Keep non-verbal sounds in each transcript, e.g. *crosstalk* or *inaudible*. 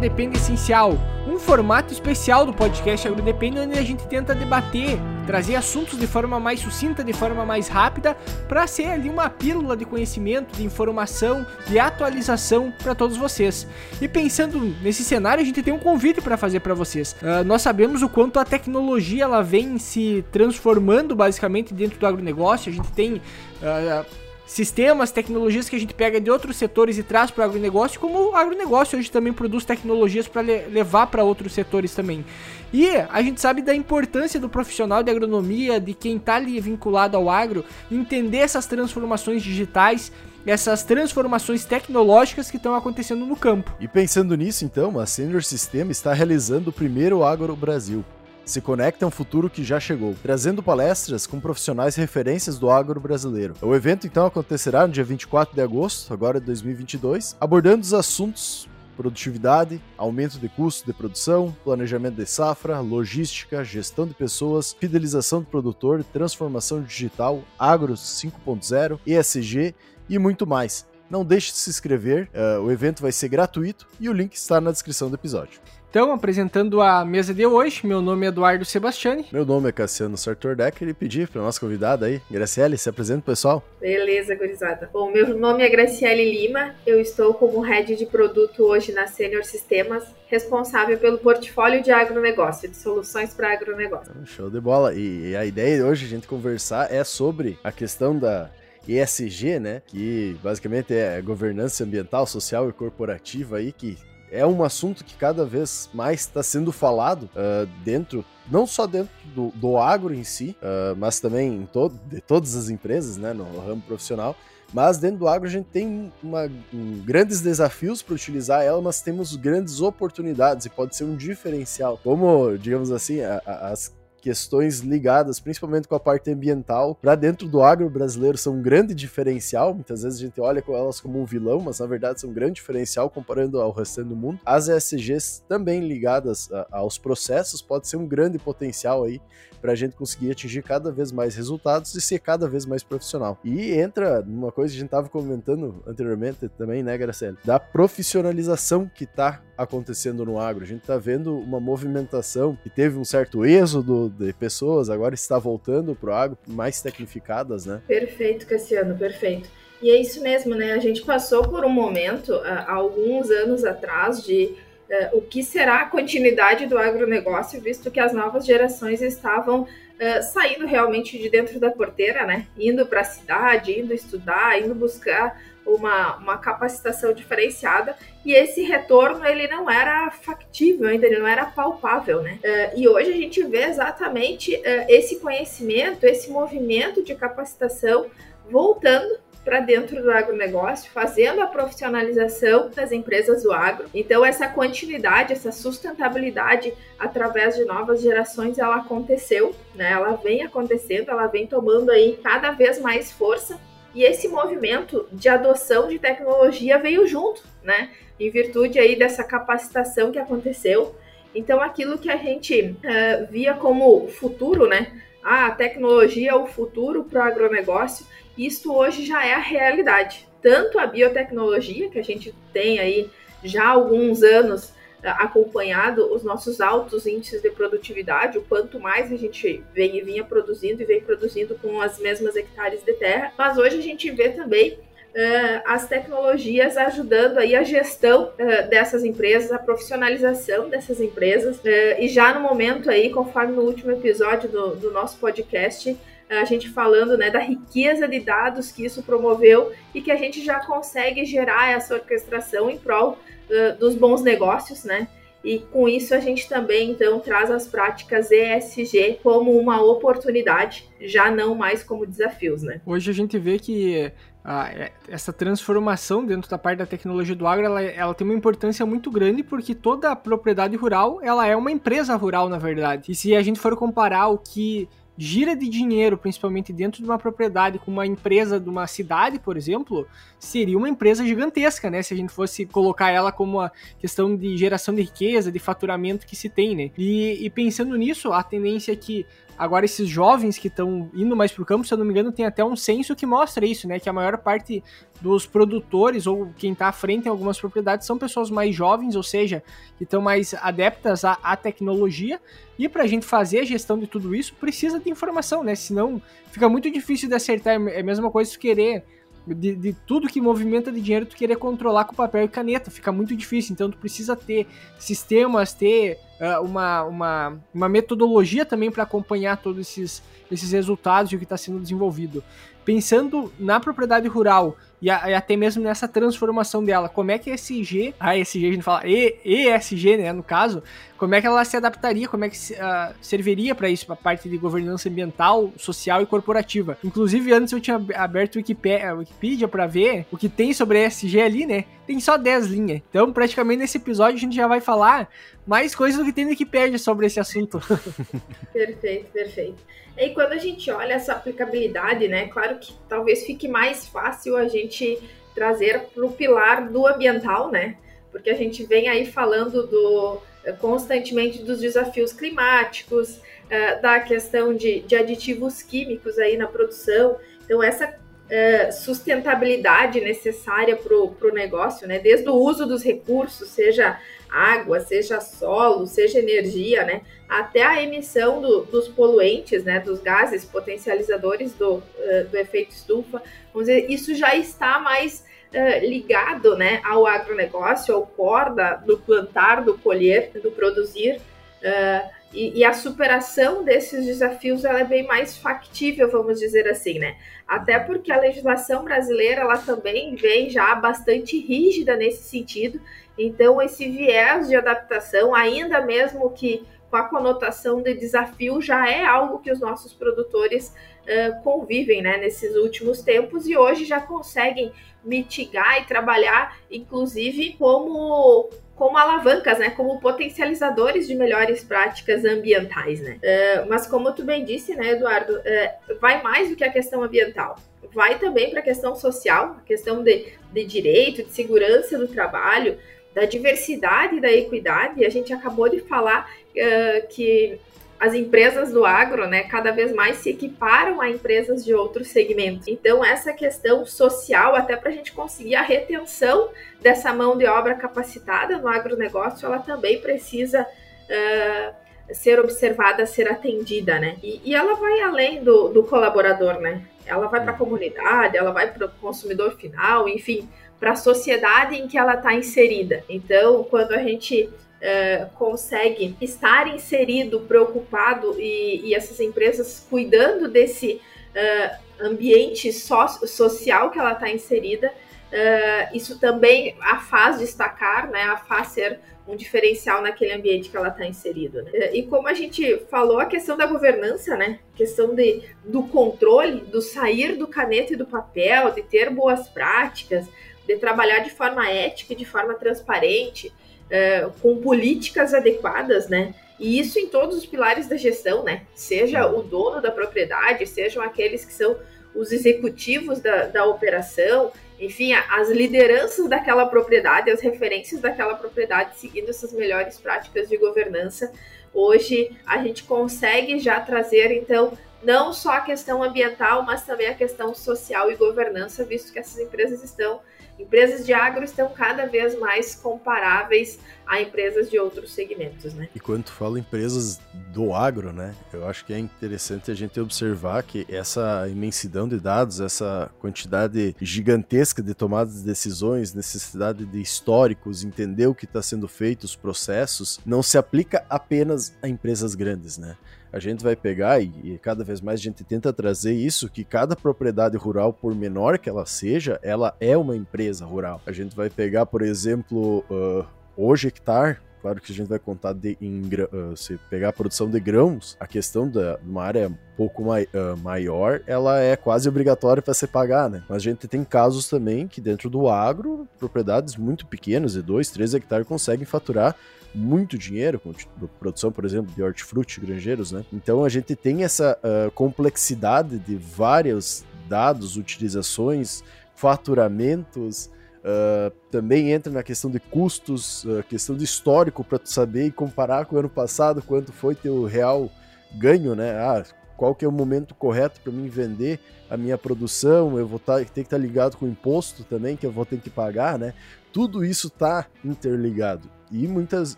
começando mais um Agro Depende Essencial, um formato especial do podcast Agro Depende, onde a gente tenta debater, trazer assuntos de forma mais sucinta, de forma mais rápida, para ser ali uma pílula de conhecimento, de informação, de atualização para todos vocês. E pensando nesse cenário, a gente tem um convite para fazer para vocês. Uh, nós sabemos o quanto a tecnologia ela vem se transformando basicamente dentro do agronegócio. A gente tem uh, sistemas, tecnologias que a gente pega de outros setores e traz para o agronegócio, como o agronegócio hoje também produz tecnologias para le levar para outros setores também. E a gente sabe da importância do profissional de agronomia, de quem está ali vinculado ao agro, entender essas transformações digitais essas transformações tecnológicas que estão acontecendo no campo. E pensando nisso, então, a Senior System está realizando o primeiro Agro Brasil, se conecta a um futuro que já chegou, trazendo palestras com profissionais referências do agro brasileiro. O evento então acontecerá no dia 24 de agosto, agora de 2022, abordando os assuntos produtividade, aumento de custo de produção, planejamento de safra, logística, gestão de pessoas, fidelização do produtor, transformação digital, agro 5.0, ESG e muito mais. Não deixe de se inscrever, uh, o evento vai ser gratuito e o link está na descrição do episódio. Então, apresentando a mesa de hoje, meu nome é Eduardo Sebastiani. Meu nome é Cassiano Sartor Decker e pedi para nossa convidada aí, Graciele, se apresenta pessoal. Beleza, gurizada. Bom, meu nome é Graciele Lima, eu estou como head de produto hoje na Senior Sistemas, responsável pelo portfólio de agronegócio, de soluções para agronegócio. Show de bola. E a ideia hoje a gente conversar é sobre a questão da ESG, né? Que basicamente é governança ambiental, social e corporativa aí, que é um assunto que cada vez mais está sendo falado uh, dentro, não só dentro do, do agro em si, uh, mas também em de todas as empresas, né, no ramo profissional. Mas dentro do agro a gente tem uma, um, grandes desafios para utilizar ela, mas temos grandes oportunidades e pode ser um diferencial. Como, digamos assim, a, a, as questões ligadas principalmente com a parte ambiental para dentro do agro brasileiro são um grande diferencial. Muitas vezes a gente olha com elas como um vilão, mas na verdade são um grande diferencial comparando ao restante do mundo. As ESGs também ligadas a, aos processos pode ser um grande potencial aí para a gente conseguir atingir cada vez mais resultados e ser cada vez mais profissional. E entra numa coisa que a gente estava comentando anteriormente também, né, Graciela? Da profissionalização que está acontecendo no agro. A gente está vendo uma movimentação que teve um certo êxodo de pessoas, agora está voltando para o agro mais tecnificadas, né? Perfeito, Cassiano, perfeito. E é isso mesmo, né? A gente passou por um momento, há alguns anos atrás, de uh, o que será a continuidade do agronegócio, visto que as novas gerações estavam uh, saindo realmente de dentro da porteira, né? Indo para a cidade, indo estudar, indo buscar uma, uma capacitação diferenciada e esse retorno ele não era factível ainda, ele não era palpável, né? Uh, e hoje a gente vê exatamente uh, esse conhecimento, esse movimento de capacitação voltando para dentro do agronegócio, fazendo a profissionalização das empresas do agro. Então, essa continuidade, essa sustentabilidade através de novas gerações, ela aconteceu, né? Ela vem acontecendo, ela vem tomando aí cada vez mais força. E esse movimento de adoção de tecnologia veio junto, né? Em virtude aí dessa capacitação que aconteceu. Então, aquilo que a gente uh, via como futuro, né? Ah, a tecnologia é o futuro para o agronegócio isto hoje já é a realidade. Tanto a biotecnologia, que a gente tem aí já há alguns anos eh, acompanhado os nossos altos índices de produtividade, o quanto mais a gente vem, vinha produzindo e vem produzindo com as mesmas hectares de terra, mas hoje a gente vê também uh, as tecnologias ajudando aí a gestão uh, dessas empresas, a profissionalização dessas empresas, uh, e já no momento aí, conforme no último episódio do, do nosso podcast, a gente falando né, da riqueza de dados que isso promoveu e que a gente já consegue gerar essa orquestração em prol uh, dos bons negócios, né? E com isso a gente também então traz as práticas ESG como uma oportunidade, já não mais como desafios, né? Hoje a gente vê que é, essa transformação dentro da parte da tecnologia do agro, ela, ela, tem uma importância muito grande porque toda a propriedade rural, ela é uma empresa rural, na verdade. E se a gente for comparar o que gira de dinheiro, principalmente dentro de uma propriedade com uma empresa de uma cidade, por exemplo, seria uma empresa gigantesca, né? Se a gente fosse colocar ela como uma questão de geração de riqueza, de faturamento que se tem, né? E, e pensando nisso, a tendência é que Agora, esses jovens que estão indo mais pro campo, se eu não me engano, tem até um censo que mostra isso, né? Que a maior parte dos produtores ou quem está à frente em algumas propriedades são pessoas mais jovens, ou seja, que estão mais adeptas à, à tecnologia. E para a gente fazer a gestão de tudo isso, precisa de informação, né? Senão fica muito difícil de acertar. É a mesma coisa querer de, de, tudo que movimenta de dinheiro tu querer controlar com papel e caneta, fica muito difícil. Então tu precisa ter sistemas, ter uma, uma, uma metodologia também para acompanhar todos esses, esses resultados e o que está sendo desenvolvido. Pensando na propriedade rural e, a, e, até mesmo nessa transformação dela, como é que a ESG, a ESG a gente fala e, ESG, né, no caso, como é que ela se adaptaria, como é que uh, serviria para isso, para a parte de governança ambiental, social e corporativa. Inclusive, antes eu tinha aberto o Wikipedia para ver o que tem sobre a ESG ali, né? Tem só 10 linhas. Então, praticamente nesse episódio a gente já vai falar mais coisas do que tem no Wikipedia sobre esse assunto. *laughs* perfeito, perfeito. E quando a gente olha essa aplicabilidade, né? Claro que talvez fique mais fácil a gente trazer para o pilar do ambiental, né? Porque a gente vem aí falando do eh, constantemente dos desafios climáticos, eh, da questão de, de aditivos químicos aí na produção. Então, essa eh, sustentabilidade necessária para o negócio, né? Desde o uso dos recursos, seja água, seja solo, seja energia, né? Até a emissão do, dos poluentes, né? Dos gases potencializadores do, do efeito estufa. Vamos dizer, isso já está mais uh, ligado né, ao agronegócio, ao corda do plantar, do colher, do produzir. Uh, e, e, a superação desses desafios ela é bem mais factível, vamos dizer assim, né? Até porque a legislação brasileira ela também vem já bastante rígida nesse sentido. Então, esse viés de adaptação, ainda mesmo que com a conotação de desafio, já é algo que os nossos produtores uh, convivem né, nesses últimos tempos e hoje já conseguem mitigar e trabalhar, inclusive, como como alavancas, né, como potencializadores de melhores práticas ambientais, né. Uh, mas como tu bem disse, né, Eduardo, uh, vai mais do que a questão ambiental, vai também para a questão social, a questão de, de direito, de segurança do trabalho, da diversidade e da equidade. A gente acabou de falar uh, que as empresas do agro, né, cada vez mais se equiparam a empresas de outros segmentos. Então, essa questão social, até para a gente conseguir a retenção dessa mão de obra capacitada no agronegócio, ela também precisa uh, ser observada, ser atendida, né? E, e ela vai além do, do colaborador, né? Ela vai para a comunidade, ela vai para o consumidor final, enfim, para a sociedade em que ela está inserida. Então, quando a gente uh, consegue estar inserido, preocupado e, e, essas empresas cuidando desse uh, ambiente so social que ela está inserida, uh, isso também a faz destacar, né, a faz ser um diferencial naquele ambiente que ela está inserido. Né? E como a gente falou, a questão da governança, né? A questão de, do controle, do sair do caneta e do papel, de ter boas práticas, de trabalhar de forma ética de forma transparente, é, com políticas adequadas, né? E isso em todos os pilares da gestão, né? Seja o dono da propriedade, sejam aqueles que são os executivos da, da operação, enfim, as lideranças daquela propriedade, as referências daquela propriedade, seguindo essas melhores práticas de governança. Hoje a gente consegue já trazer, então, não só a questão ambiental, mas também a questão social e governança, visto que essas empresas estão empresas de agro estão cada vez mais comparáveis a empresas de outros segmentos, né? E quando tu fala empresas do agro, né, eu acho que é interessante a gente observar que essa imensidão de dados, essa quantidade gigantesca de tomadas de decisões, necessidade de históricos, entender o que está sendo feito, os processos, não se aplica apenas a empresas grandes, né? A gente vai pegar e, e, cada vez mais a gente tenta trazer isso que cada propriedade rural, por menor que ela seja, ela é uma empresa rural. A gente vai pegar, por exemplo, uh, hoje hectare Claro que a gente vai contar de, em, uh, se pegar a produção de grãos, a questão da uma área pouco mai, uh, maior, ela é quase obrigatória para se pagar, né? Mas a gente tem casos também que dentro do agro, propriedades muito pequenas, de 2, 3 hectares, conseguem faturar muito dinheiro, com produção, por exemplo, de hortifruti, granjeiros, né? Então a gente tem essa uh, complexidade de vários dados, utilizações, faturamentos, uh, também entra na questão de custos, uh, questão de histórico para tu saber e comparar com o ano passado, quanto foi teu real ganho, né? Ah, qual que é o momento correto para mim vender a minha produção? Eu vou tá, ter que estar tá ligado com o imposto também que eu vou ter que pagar, né? Tudo isso está interligado. E muitas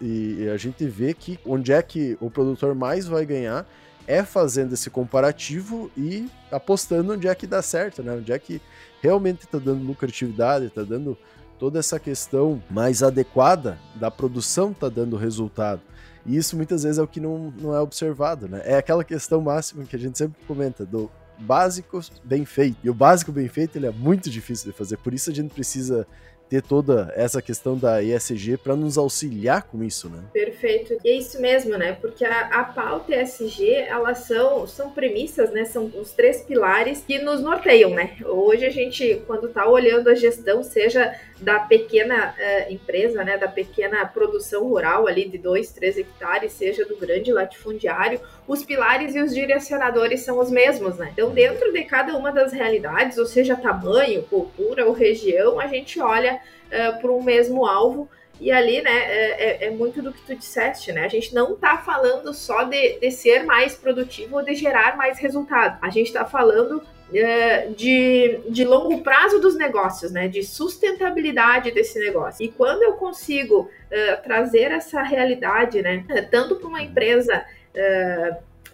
e a gente vê que onde é que o produtor mais vai ganhar é fazendo esse comparativo e apostando onde é que dá certo, né? Onde é que realmente está dando lucratividade, está dando toda essa questão mais adequada da produção está dando resultado. E isso muitas vezes é o que não, não é observado, né? É aquela questão máxima que a gente sempre comenta do básico bem feito. E o básico bem feito ele é muito difícil de fazer, por isso a gente precisa ter toda essa questão da ESG para nos auxiliar com isso, né? Perfeito. E é isso mesmo, né? Porque a, a pauta ESG, elas são, são premissas, né? São os três pilares que nos norteiam, né? Hoje a gente, quando está olhando a gestão, seja da pequena uh, empresa, né? Da pequena produção rural ali de 2, 3 hectares, seja do grande latifúndiário, os pilares e os direcionadores são os mesmos, né? Então, dentro de cada uma das realidades, ou seja, tamanho, cultura ou região, a gente olha para um mesmo alvo. E ali, né, é, é, é, muito do que tu disseste, né? A gente não tá falando só de, de ser mais produtivo ou de gerar mais resultado. A gente tá falando é, de, de longo prazo dos negócios, né? De sustentabilidade desse negócio. E quando eu consigo trazer essa realidade, né? Tanto para uma empresa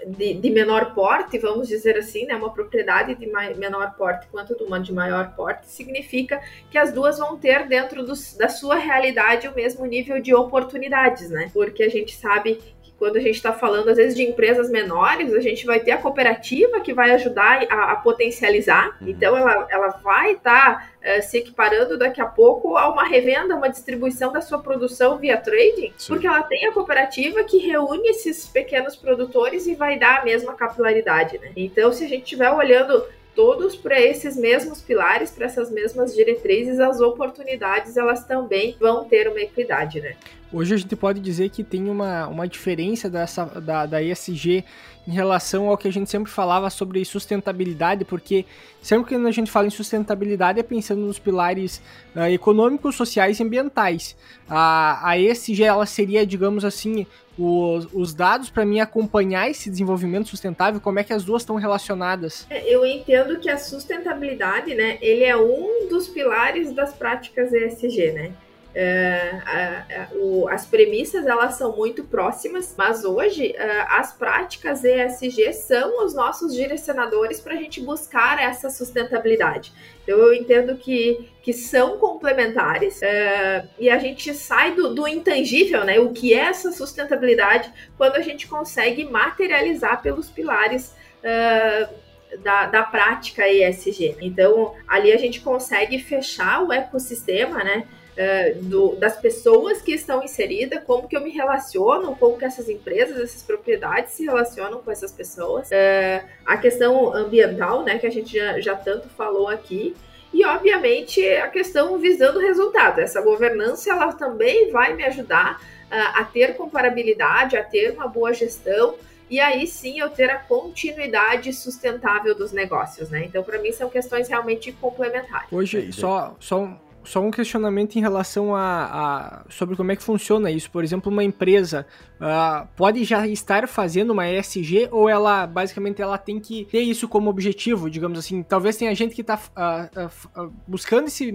de, de, menor porte, vamos dizer assim, né, uma propriedade de menor porte quanto de uma de maior porte, significa que as duas vão ter dentro da sua realidade o mesmo nível de oportunidades, né? Porque a gente sabe quando a gente está falando, às vezes, de empresas menores, a gente vai ter a cooperativa que vai ajudar a, a potencializar. Uhum. Então, ela, ela vai estar tá, uh, se equiparando daqui a pouco a uma revenda, uma distribuição da sua produção via trading, Sim. porque ela tem a cooperativa que reúne esses pequenos produtores e vai dar a mesma capilaridade. Né? Então, se a gente estiver olhando todos para esses mesmos pilares, para essas mesmas diretrizes, as oportunidades elas também vão ter uma equidade, né? Hoje a gente pode dizer que tem uma, uma diferença dessa, da, da ESG em relação ao que a gente sempre falava sobre sustentabilidade, porque sempre que a gente fala em sustentabilidade é pensando nos pilares uh, econômicos, sociais e ambientais. A, a ESG ela seria, digamos assim, os, os dados para mim acompanhar esse desenvolvimento sustentável, como é que as duas estão relacionadas? É, eu entendo que a sustentabilidade, né, ele é um dos pilares das práticas ESG, né? É, a, a, o, as premissas elas são muito próximas, mas hoje é, as práticas ESG são os nossos direcionadores para a gente buscar essa sustentabilidade. Então eu entendo que, que são complementares é, e a gente sai do, do intangível, né? O que é essa sustentabilidade quando a gente consegue materializar pelos pilares. É, da, da prática ESG. Então, ali a gente consegue fechar o ecossistema, né? Do, das pessoas que estão inseridas, como que eu me relaciono, como que essas empresas, essas propriedades se relacionam com essas pessoas. Uh, a questão ambiental, né, que a gente já, já tanto falou aqui, e obviamente a questão visando o resultado. Essa governança ela também vai me ajudar uh, a ter comparabilidade, a ter uma boa gestão e aí sim eu ter a continuidade sustentável dos negócios, né? Então para mim são questões realmente complementares. Hoje só só só um questionamento em relação a, a, sobre como é que funciona isso. Por exemplo, uma empresa uh, pode já estar fazendo uma ESG ou ela basicamente ela tem que ter isso como objetivo, digamos assim. Talvez tenha gente que está uh, ah, uh, ah, buscando esse,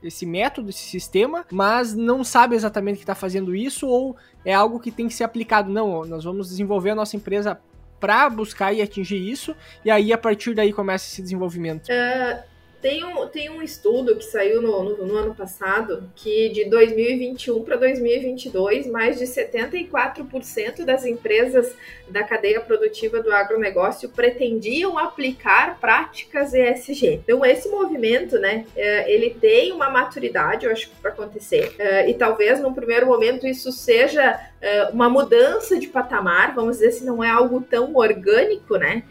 esse método, esse sistema, mas não sabe exatamente que está fazendo isso ou é algo que tem que ser aplicado. Não, nós vamos desenvolver a nossa empresa para buscar e atingir isso e aí a partir daí começa esse desenvolvimento. Uh tem um, tem um estudo que saiu no, no, no ano passado que de 2021 para 2022, mais de 74% das empresas da cadeia produtiva do agronegócio pretendiam aplicar práticas ESG. Então, esse movimento, né, é, ele tem uma maturidade, eu acho, para acontecer. É, e talvez, num primeiro momento, isso seja é, uma mudança de patamar, vamos dizer, se não é algo tão orgânico, né?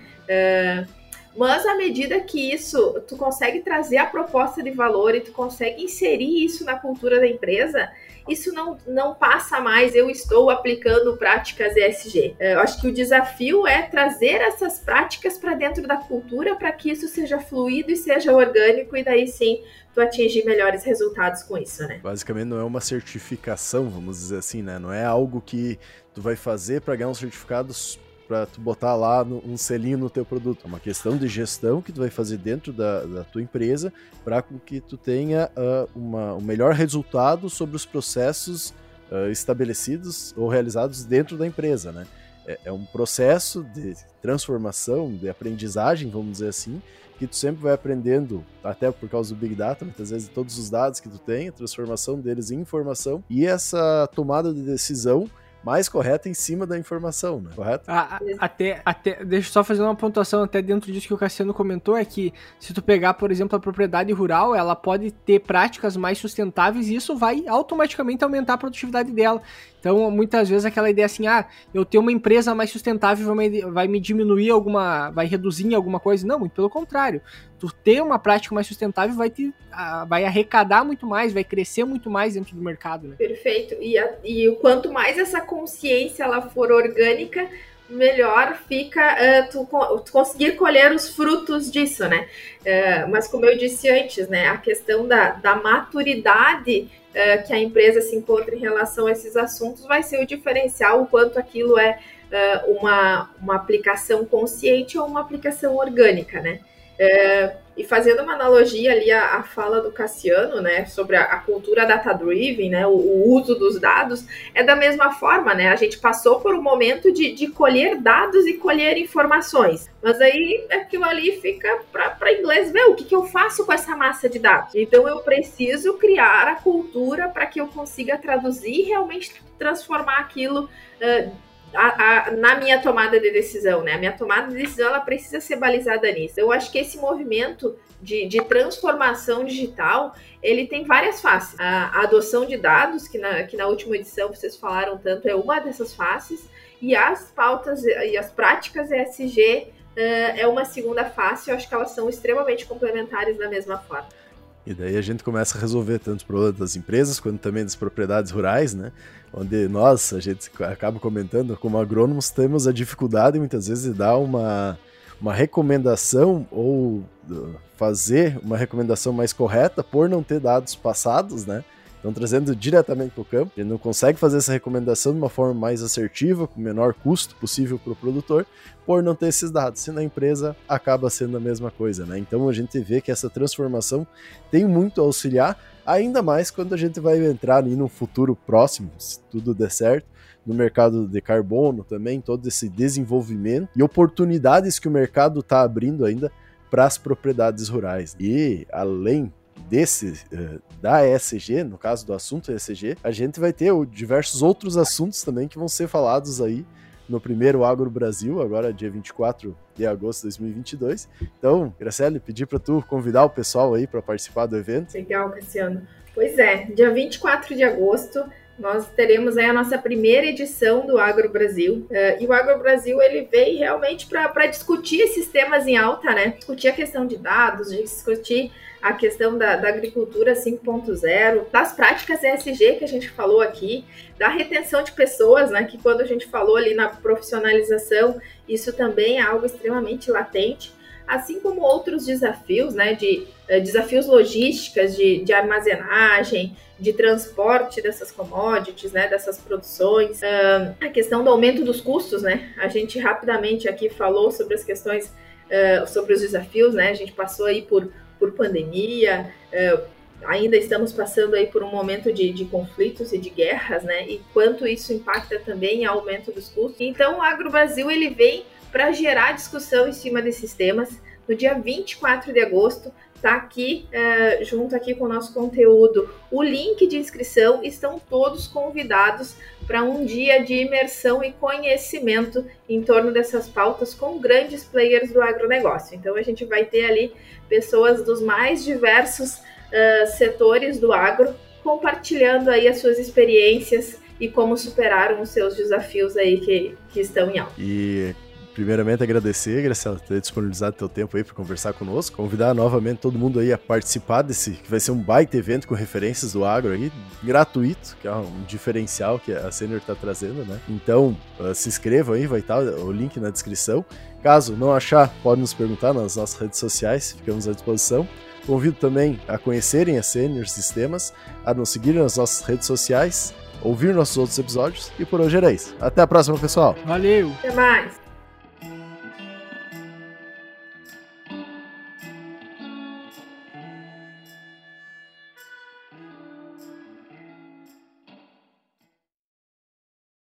Mas à medida que isso, tu consegue trazer a proposta de valor e tu consegue inserir isso na cultura da empresa, isso não, não passa mais, eu estou aplicando práticas ESG. É, eu acho que o desafio é trazer essas práticas para dentro da cultura para que isso seja fluido e seja orgânico, e daí sim tu atingir melhores resultados com isso, né? Basicamente não é uma certificação, vamos dizer assim, né? Não é algo que tu vai fazer para ganhar um certificado para tu botar lá no, um selinho no teu produto. É uma questão de gestão que tu vai fazer dentro da, da tua empresa para que tu tenha uh, uma, um melhor resultado sobre os processos uh, estabelecidos ou realizados dentro da empresa, né? É, é um processo de transformação, de aprendizagem, vamos dizer assim, que tu sempre vai aprendendo, até por causa do Big Data, muitas vezes todos os dados que tu tem, a transformação deles em informação e essa tomada de decisão mais correta em cima da informação, né? Correto? A, a, até, até, deixa eu só fazer uma pontuação até dentro disso que o Cassiano comentou, é que se tu pegar, por exemplo, a propriedade rural, ela pode ter práticas mais sustentáveis e isso vai automaticamente aumentar a produtividade dela. Então, muitas vezes aquela ideia assim, ah, eu tenho uma empresa mais sustentável vai me, vai me diminuir alguma, vai reduzir em alguma coisa. Não, muito pelo contrário. Tu ter uma prática mais sustentável vai te, vai arrecadar muito mais, vai crescer muito mais dentro do mercado, né? Perfeito. E, a, e quanto mais essa consciência ela for orgânica, melhor fica uh, tu, tu, conseguir colher os frutos disso, né? Uh, mas como eu disse antes, né, a questão da, da maturidade uh, que a empresa se encontra em relação a esses assuntos vai ser o diferencial, o quanto aquilo é uma, uma aplicação consciente ou uma aplicação orgânica, né? E fazendo uma analogia ali à, à, fala do Cassiano, né, sobre a, a cultura data-driven, né, o, o, uso dos dados, é da mesma forma, né, a gente passou por um momento de, de colher dados e colher informações, mas aí aquilo ali fica para inglês ver o que, que eu faço com essa massa de dados. Então eu preciso criar a cultura para que eu consiga traduzir e realmente transformar aquilo uh, a, a, na minha tomada de decisão, né? A minha tomada de decisão ela precisa ser balizada nisso. Eu acho que esse movimento de, de transformação digital ele tem várias faces. A, a, adoção de dados, que na, que na última edição vocês falaram tanto, é uma dessas faces, e as pautas e as práticas ESG uh, é uma segunda face. Eu acho que elas são extremamente complementares da mesma forma. E daí a gente começa a resolver tanto o problema das empresas quanto também das propriedades rurais, né? Onde nós, a gente acaba comentando, como agrônomos, temos a dificuldade muitas vezes de dar uma, uma recomendação ou uh, fazer uma recomendação mais correta por não ter dados passados, né? Então, trazendo diretamente para o campo, ele não consegue fazer essa recomendação de uma forma mais assertiva, com o menor custo possível para o produtor, por não ter esses dados. Se na empresa acaba sendo a mesma coisa, né? Então, a gente vê que essa transformação tem muito a auxiliar, ainda mais quando a gente vai entrar ali no futuro próximo, se tudo der certo, no mercado de carbono também, todo esse desenvolvimento e oportunidades que o mercado está abrindo ainda para as propriedades rurais. E além desse uh, da ESG, no caso do assunto ESG, a gente vai ter diversos outros assuntos também que vão ser falados aí no primeiro Agro Brasil, agora dia 24 de agosto de 2022. Então, Graciele, pedir para tu convidar o pessoal aí para participar do evento. Legal, Cassiano. Pois é, dia 24 de agosto nós teremos aí a nossa primeira edição do Agro Brasil. Uh, e o Agro Brasil ele veio realmente para discutir esses temas em alta, né? Discutir a questão de dados, discutir a questão da, da agricultura 5.0, das práticas ESG que a gente falou aqui, da retenção de pessoas, né? Que quando a gente falou ali na profissionalização, isso também é algo extremamente latente assim como outros desafios, né, de uh, desafios logísticas, de, de, armazenagem, de transporte dessas commodities, né, dessas produções, uh, a questão do aumento dos custos, né, a gente rapidamente aqui falou sobre as questões, uh, sobre os desafios, né, a gente passou aí por por pandemia, é, ainda estamos passando aí por um momento de, de, conflitos e de guerras, né? E quanto isso impacta também em aumento dos custos. Então, o Agro Brasil ele vem para gerar discussão em cima desses temas. No dia 24 de agosto, tá aqui é, junto aqui com o nosso conteúdo o link de inscrição. Estão todos convidados para um dia de imersão e conhecimento em torno dessas pautas com grandes players do agronegócio. Então a gente vai ter ali pessoas dos mais diversos uh, setores do agro compartilhando aí as suas experiências e como superaram os seus desafios aí que, que estão em alta. E primeiramente agradecer, Graciela, por ter disponibilizado teu tempo aí para conversar conosco. Convidar novamente todo mundo aí a participar desse, que vai ser um baita evento com referências do agro aí, gratuito, que é um diferencial que a Senior está trazendo, né? Então, uh, se inscrevam aí, vai estar o link na descrição. Caso não achar, pode nos perguntar nas nossas redes sociais, ficamos à disposição. Convido também a conhecerem a Senior Sistemas, a nos seguirem nas nossas redes sociais, ouvir nossos outros episódios e por hoje era isso. Até a próxima, pessoal. Valeu! Até mais!